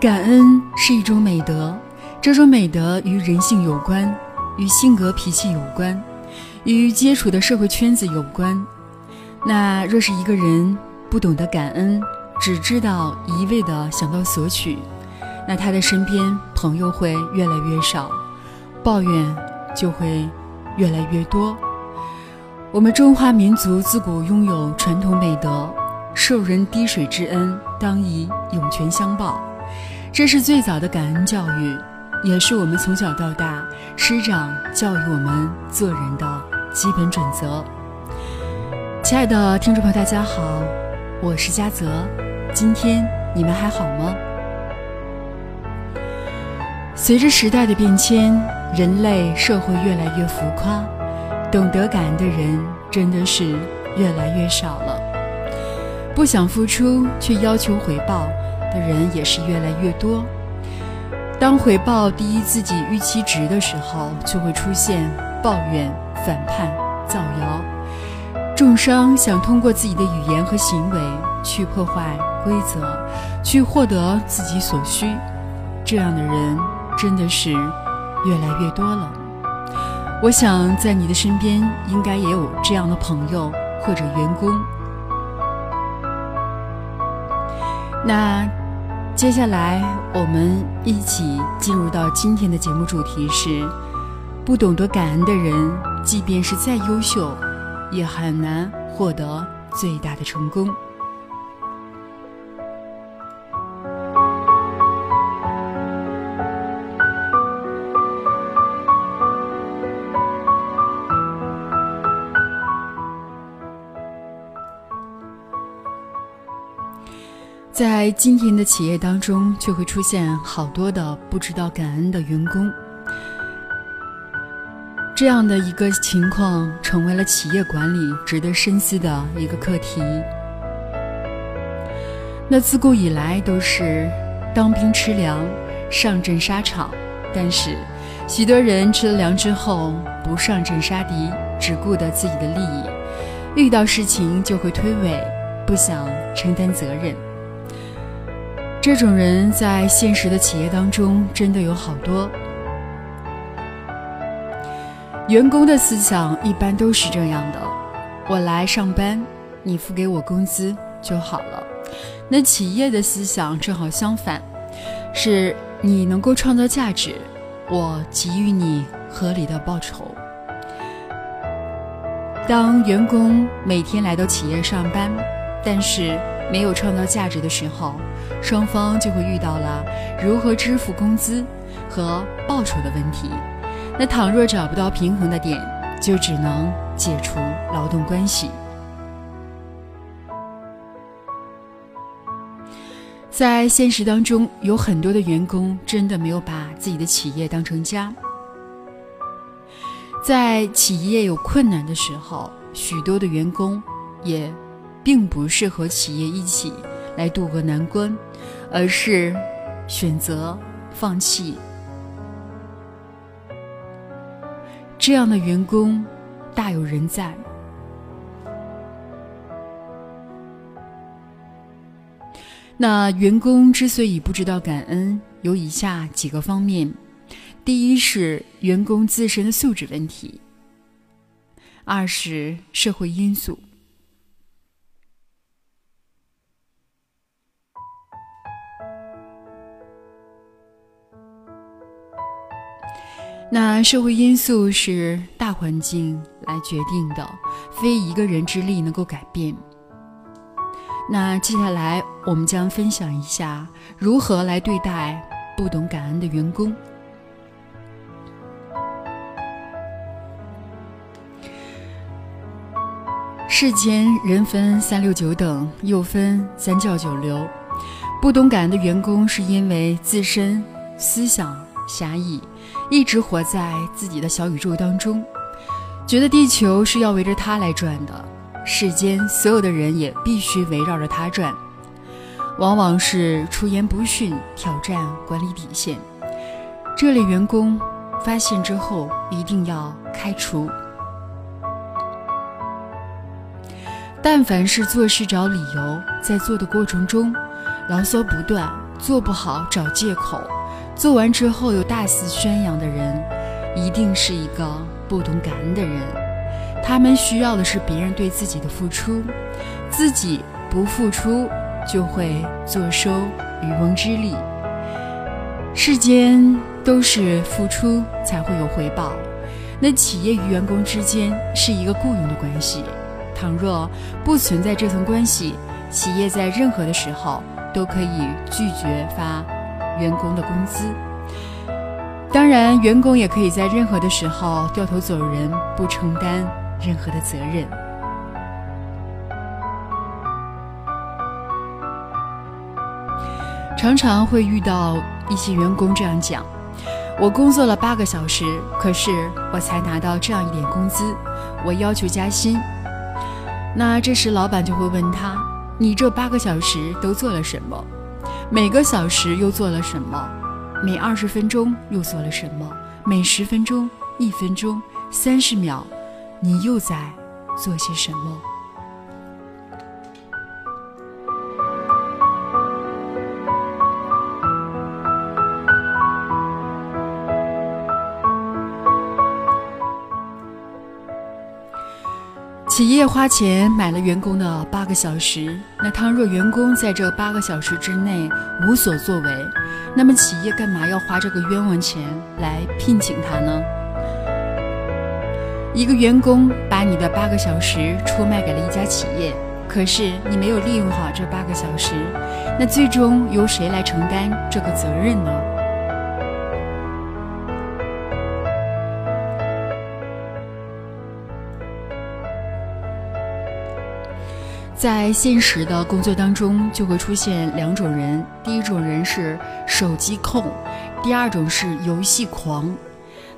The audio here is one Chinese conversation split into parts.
感恩是一种美德，这种美德与人性有关，与性格脾气有关，与接触的社会圈子有关。那若是一个人不懂得感恩，只知道一味的想到索取，那他的身边朋友会越来越少，抱怨就会越来越多。我们中华民族自古拥有传统美德，受人滴水之恩，当以涌泉相报。这是最早的感恩教育，也是我们从小到大师长教育我们做人的基本准则。亲爱的听众朋友，大家好，我是嘉泽，今天你们还好吗？随着时代的变迁，人类社会越来越浮夸。懂得感恩的人真的是越来越少了，不想付出却要求回报的人也是越来越多。当回报低于自己预期值的时候，就会出现抱怨、反叛、造谣。重伤想通过自己的语言和行为去破坏规则，去获得自己所需，这样的人真的是越来越多了。我想，在你的身边应该也有这样的朋友或者员工。那接下来，我们一起进入到今天的节目主题是：不懂得感恩的人，即便是再优秀，也很难获得最大的成功。在今天的企业当中，就会出现好多的不知道感恩的员工，这样的一个情况成为了企业管理值得深思的一个课题。那自古以来都是当兵吃粮，上阵沙场，但是许多人吃了粮之后不上阵杀敌，只顾得自己的利益，遇到事情就会推诿，不想承担责任。这种人在现实的企业当中真的有好多。员工的思想一般都是这样的：我来上班，你付给我工资就好了。那企业的思想正好相反，是你能够创造价值，我给予你合理的报酬。当员工每天来到企业上班，但是。没有创造价值的时候，双方就会遇到了如何支付工资和报酬的问题。那倘若找不到平衡的点，就只能解除劳动关系。在现实当中，有很多的员工真的没有把自己的企业当成家。在企业有困难的时候，许多的员工也。并不是和企业一起来渡过难关，而是选择放弃。这样的员工大有人在。那员工之所以不知道感恩，有以下几个方面：第一是员工自身的素质问题；二是社会因素。那社会因素是大环境来决定的，非一个人之力能够改变。那接下来我们将分享一下如何来对待不懂感恩的员工。世间人分三六九等，又分三教九流。不懂感恩的员工，是因为自身思想狭义。一直活在自己的小宇宙当中，觉得地球是要围着他来转的，世间所有的人也必须围绕着他转，往往是出言不逊，挑战管理底线。这类员工发现之后一定要开除。但凡是做事找理由，在做的过程中牢骚不断，做不好找借口，做完之后又大肆宣扬的人，一定是一个不懂感恩的人。他们需要的是别人对自己的付出，自己不付出就会坐收渔翁之利。世间都是付出才会有回报，那企业与员工之间是一个雇佣的关系。倘若不存在这层关系，企业在任何的时候都可以拒绝发员工的工资。当然，员工也可以在任何的时候掉头走人，不承担任何的责任。常常会遇到一些员工这样讲：“我工作了八个小时，可是我才拿到这样一点工资，我要求加薪。”那这时，老板就会问他：“你这八个小时都做了什么？每个小时又做了什么？每二十分钟又做了什么？每十分钟、一分钟、三十秒，你又在做些什么？”企业花钱买了员工的八个小时，那倘若员工在这八个小时之内无所作为，那么企业干嘛要花这个冤枉钱来聘请他呢？一个员工把你的八个小时出卖给了一家企业，可是你没有利用好这八个小时，那最终由谁来承担这个责任呢？在现实的工作当中，就会出现两种人：第一种人是手机控，第二种是游戏狂。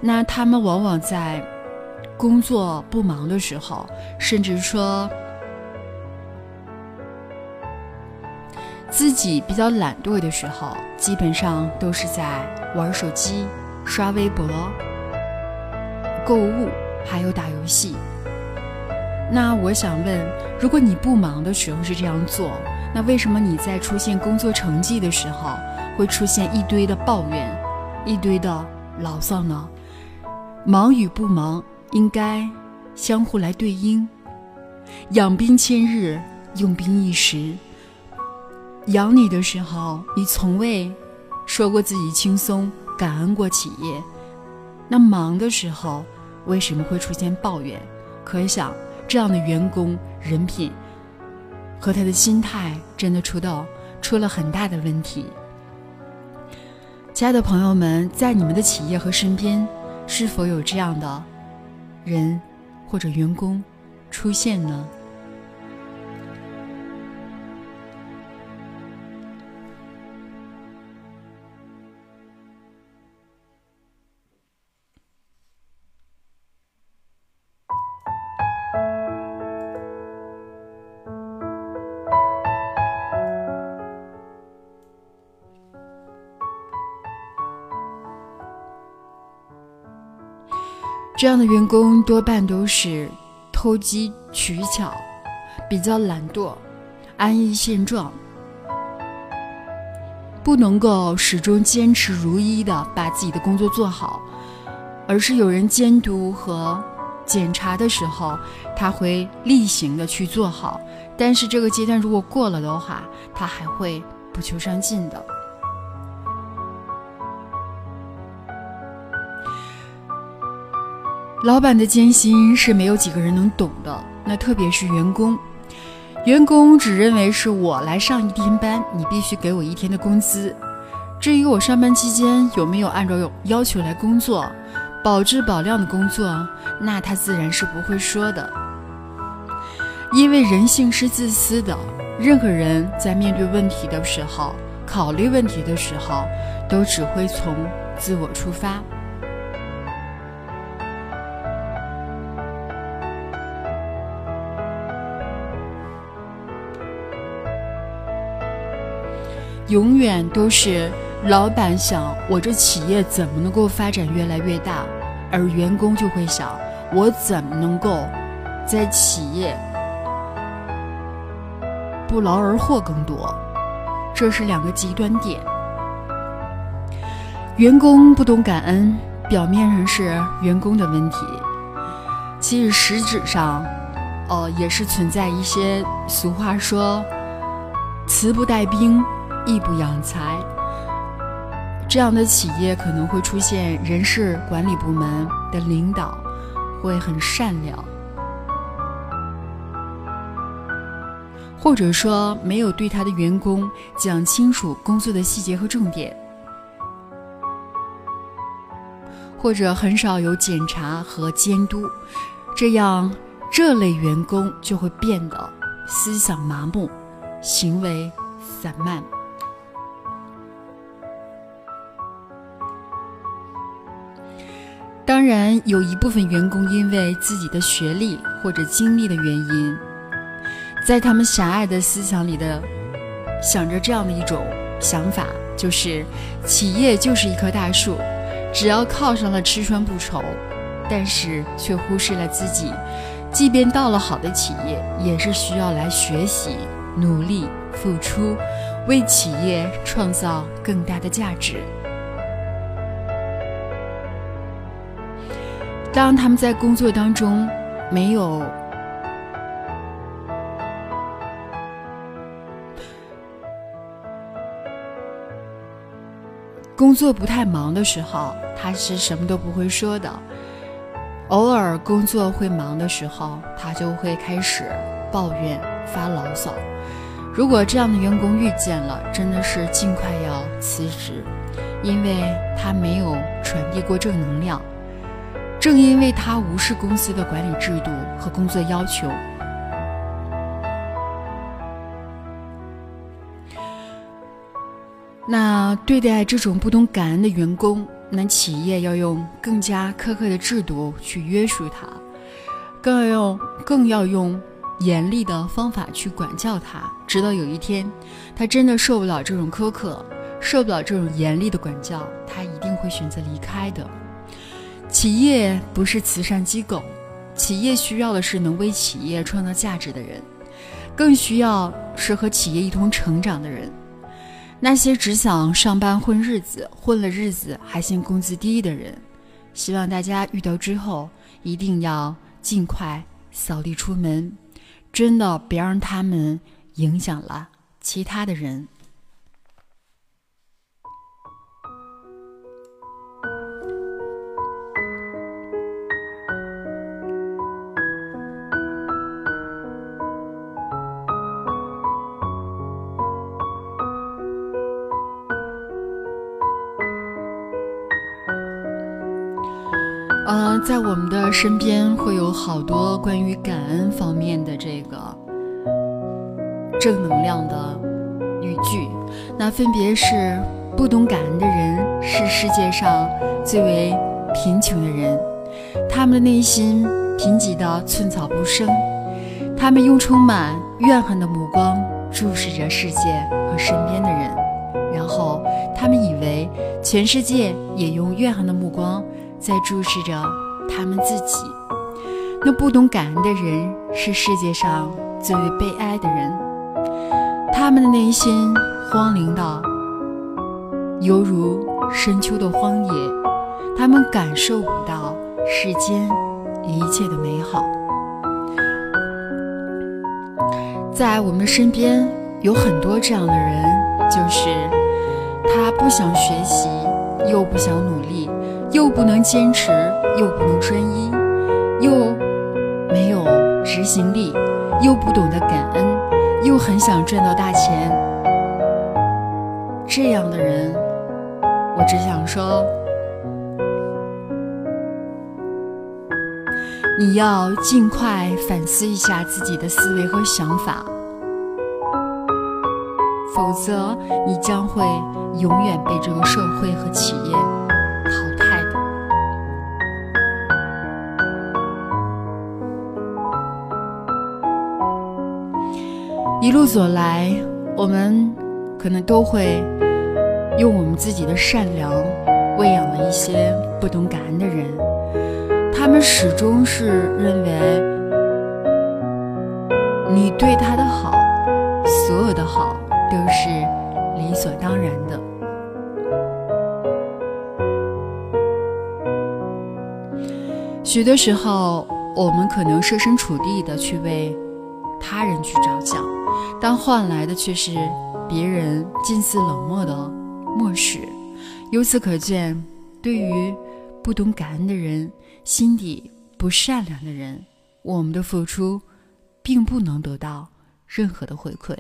那他们往往在工作不忙的时候，甚至说自己比较懒惰的时候，基本上都是在玩手机、刷微博、购物，还有打游戏。那我想问，如果你不忙的时候是这样做，那为什么你在出现工作成绩的时候会出现一堆的抱怨、一堆的牢骚呢？忙与不忙应该相互来对应。养兵千日，用兵一时。养你的时候，你从未说过自己轻松，感恩过企业。那忙的时候，为什么会出现抱怨？可想。这样的员工人品和他的心态真的出道出了很大的问题。亲爱的朋友们，在你们的企业和身边，是否有这样的人或者员工出现呢？这样的员工多半都是偷机取巧，比较懒惰，安逸现状，不能够始终坚持如一的把自己的工作做好，而是有人监督和检查的时候，他会例行的去做好。但是这个阶段如果过了的话，他还会不求上进的。老板的艰辛是没有几个人能懂的，那特别是员工，员工只认为是我来上一天班，你必须给我一天的工资。至于我上班期间有没有按照要求来工作，保质保量的工作，那他自然是不会说的。因为人性是自私的，任何人在面对问题的时候，考虑问题的时候，都只会从自我出发。永远都是老板想我这企业怎么能够发展越来越大，而员工就会想我怎么能够在企业不劳而获更多。这是两个极端点。员工不懂感恩，表面上是员工的问题，其实实质上，哦，也是存在一些俗话说“慈不带兵，义不养财”这样的企业，可能会出现人事管理部门的领导会很善良，或者说没有对他的员工讲清楚工作的细节和重点。或者很少有检查和监督，这样这类员工就会变得思想麻木，行为散漫。当然，有一部分员工因为自己的学历或者经历的原因，在他们狭隘的思想里的想着这样的一种想法，就是企业就是一棵大树。只要靠上了吃穿不愁，但是却忽视了自己，即便到了好的企业，也是需要来学习、努力、付出，为企业创造更大的价值。当他们在工作当中没有。工作不太忙的时候，他是什么都不会说的；偶尔工作会忙的时候，他就会开始抱怨、发牢骚。如果这样的员工遇见了，真的是尽快要辞职，因为他没有传递过正能量。正因为他无视公司的管理制度和工作要求。那对待这种不懂感恩的员工，那企业要用更加苛刻的制度去约束他，更要用更要用严厉的方法去管教他，直到有一天，他真的受不了这种苛刻，受不了这种严厉的管教，他一定会选择离开的。企业不是慈善机构，企业需要的是能为企业创造价值的人，更需要是和企业一同成长的人。那些只想上班混日子、混了日子还嫌工资低的人，希望大家遇到之后一定要尽快扫地出门，真的别让他们影响了其他的人。嗯，在我们的身边会有好多关于感恩方面的这个正能量的语句，那分别是：不懂感恩的人是世界上最为贫穷的人，他们的内心贫瘠的寸草不生，他们用充满怨恨的目光注视着世界和身边的人，然后他们以为全世界也用怨恨的目光。在注视着他们自己。那不懂感恩的人是世界上最为悲哀的人，他们的内心荒凉到，犹如深秋的荒野，他们感受不到世间一切的美好。在我们身边有很多这样的人，就是他不想学习，又不想努力。又不能坚持，又不能专一，又没有执行力，又不懂得感恩，又很想赚到大钱。这样的人，我只想说，你要尽快反思一下自己的思维和想法，否则你将会永远被这个社会和企业。一路走来我们可能都会用我们自己的善良喂养了一些不懂感恩的人。他们始终是认为你对他的好所有的好都是理所当然的。许多时候我们可能设身处地的去为他人去着想。但换来的却是别人近似冷漠的漠视。由此可见，对于不懂感恩的人，心底不善良的人，我们的付出并不能得到任何的回馈。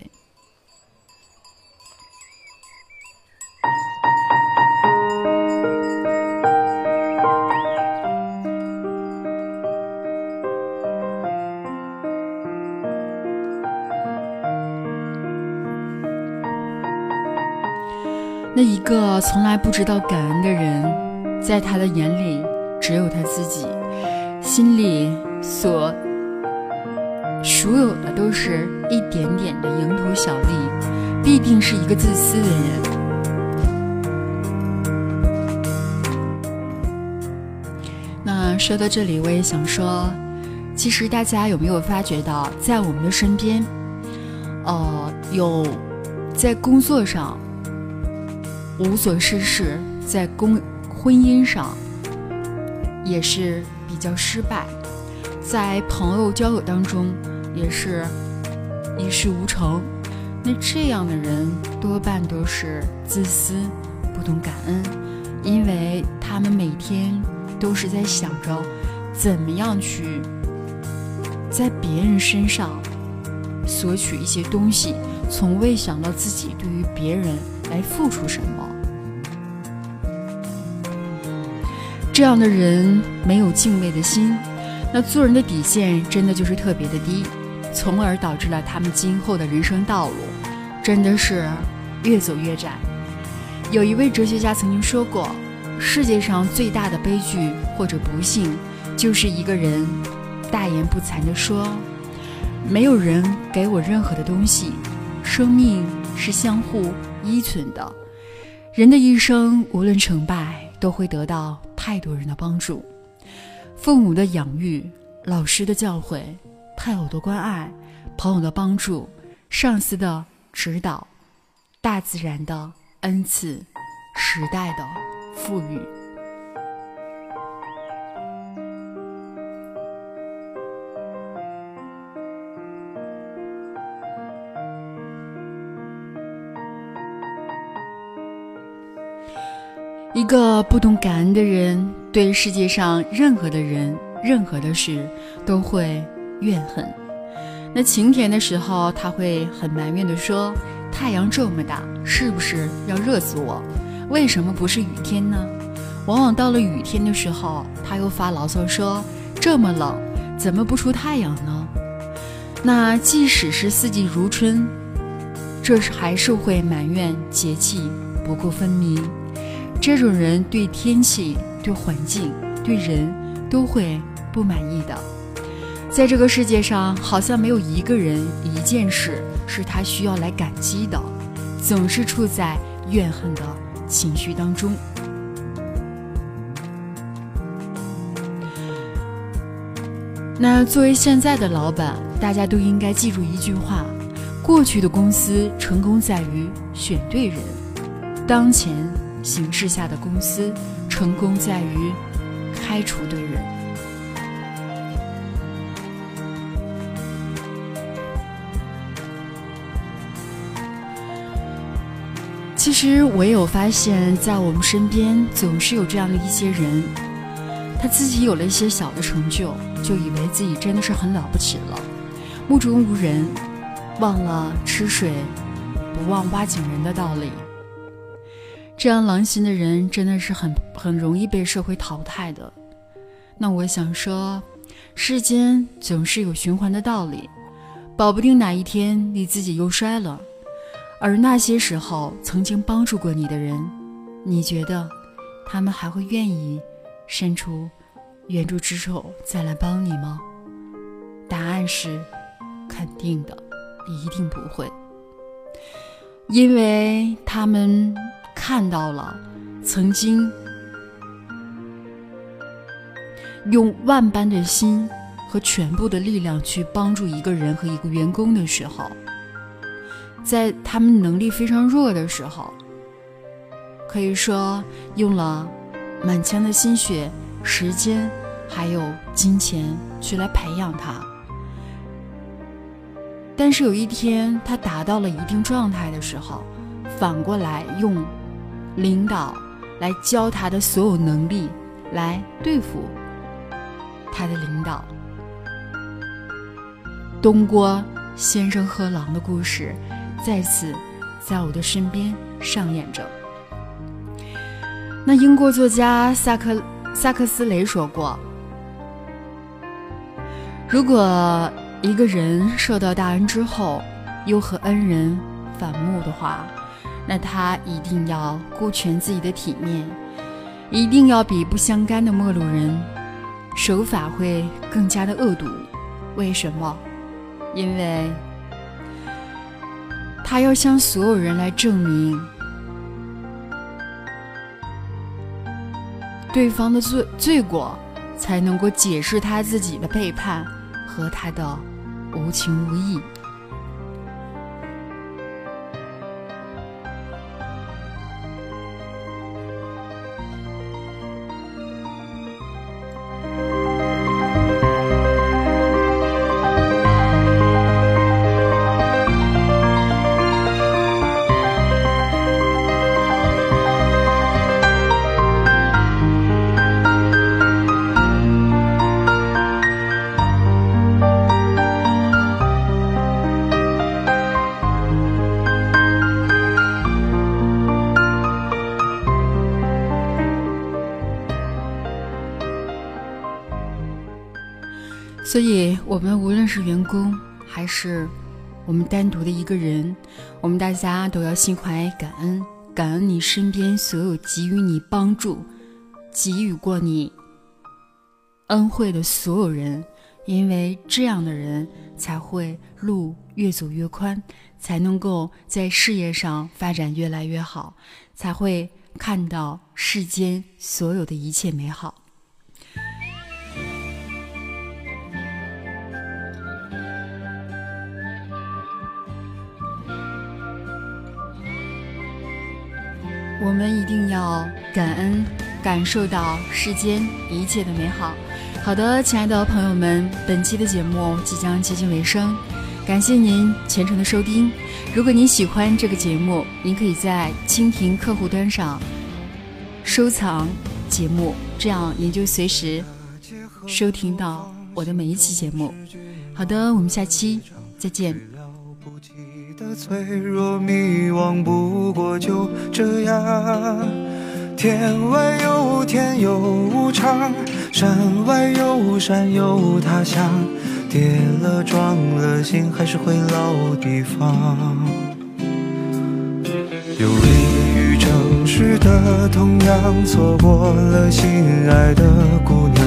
一个从来不知道感恩的人，在他的眼里只有他自己，心里所所有的都是一点点的蝇头小利，必定是一个自私的人。那说到这里，我也想说，其实大家有没有发觉到，在我们的身边，呃，有在工作上。无所事事，在公婚姻上也是比较失败，在朋友交友当中也是一事无成。那这样的人多半都是自私，不懂感恩，因为他们每天都是在想着怎么样去在别人身上索取一些东西，从未想到自己对于别人来付出什么。这样的人没有敬畏的心，那做人的底线真的就是特别的低，从而导致了他们今后的人生道路真的是越走越窄。有一位哲学家曾经说过，世界上最大的悲剧或者不幸，就是一个人大言不惭地说：“没有人给我任何的东西，生命是相互依存的。”人的一生无论成败，都会得到。太多人的帮助，父母的养育，老师的教诲，配偶的关爱，朋友的帮助，上司的指导，大自然的恩赐，时代的富裕。一个不懂感恩的人，对世界上任何的人、任何的事都会怨恨。那晴天的时候，他会很埋怨的说：“太阳这么大，是不是要热死我？为什么不是雨天呢？”往往到了雨天的时候，他又发牢骚说：“这么冷，怎么不出太阳呢？”那即使是四季如春，这还是会埋怨节气不够分明。这种人对天气、对环境、对人都会不满意的。在这个世界上，好像没有一个人、一件事是他需要来感激的，总是处在怨恨的情绪当中。那作为现在的老板，大家都应该记住一句话：过去的公司成功在于选对人，当前。形势下的公司成功在于开除对人。其实我也有发现，在我们身边总是有这样的一些人，他自己有了一些小的成就，就以为自己真的是很了不起了，目中无人，忘了吃水不忘挖井人的道理。这样狼心的人真的是很很容易被社会淘汰的。那我想说，世间总是有循环的道理，保不定哪一天你自己又衰了，而那些时候曾经帮助过你的人，你觉得他们还会愿意伸出援助之手再来帮你吗？答案是肯定的，一定不会，因为他们。看到了，曾经用万般的心和全部的力量去帮助一个人和一个员工的时候，在他们能力非常弱的时候，可以说用了满腔的心血、时间，还有金钱去来培养他。但是有一天他达到了一定状态的时候，反过来用领导来教他的所有能力来对付他的领导。东郭先生和狼的故事再次在我的身边上演着。那英国作家萨克萨克斯雷说过：“如果一个人受到大恩之后，又和恩人反目的话，那他一定要顾全自己的体面，一定要比不相干的陌路人手法会更加的恶毒。为什么？因为他要向所有人来证明。”对方的罪罪过，才能够解释他自己的背叛和他的无情无义。我们无论是员工，还是我们单独的一个人，我们大家都要心怀感恩，感恩你身边所有给予你帮助、给予过你恩惠的所有人，因为这样的人才会路越走越宽，才能够在事业上发展越来越好，才会看到世间所有的一切美好。我们一定要感恩，感受到世间一切的美好。好的，亲爱的朋友们，本期的节目即将接近尾声，感谢您。全程的收听。如果您。喜欢这个节目，您。可以在蜻蜓客户端上收藏节目，这样您。就随时收听到我的每一期节目。好的，我们下期再见。脆弱迷惘，不过就这样。天外有天有无常，山外有山有他乡。跌了撞了，心还是回老地方。游离于城市的同样，错过了心爱的姑娘。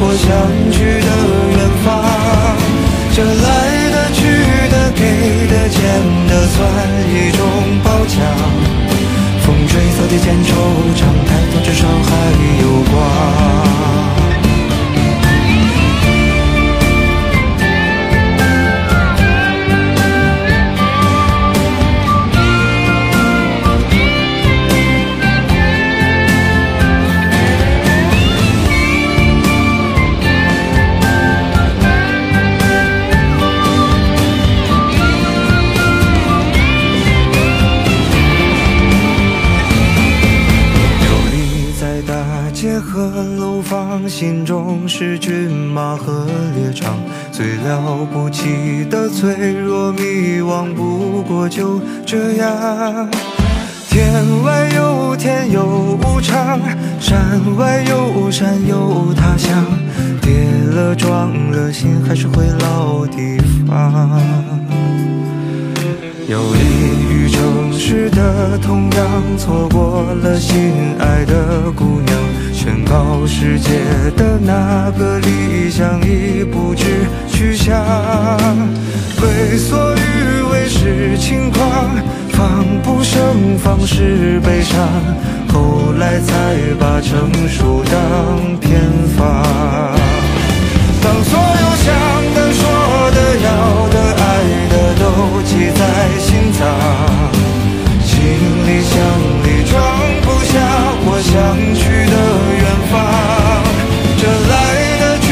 我想去的远方。这来的、去的、给的、欠的，算一种山外有山有他乡。跌了撞了，心还是回老地方。游离于城。市的同样错过了心爱的姑娘，宣告世界的那个理想已不知去向。为所欲为是轻狂，防不胜防是悲伤，后来才把成熟当偏方。当所有想的、说的、要的、爱的都记在心脏，行李箱里装不下我想去的远方。这来的、去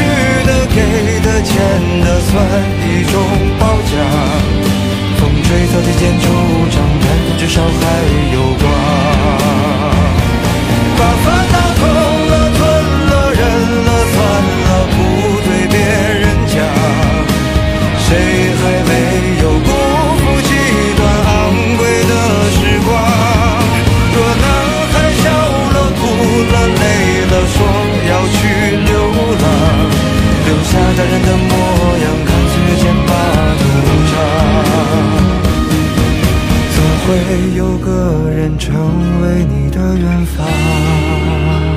的、给的、欠的，算一种。风吹草之间惆怅，但至少还有光。会有个人成为你的远方。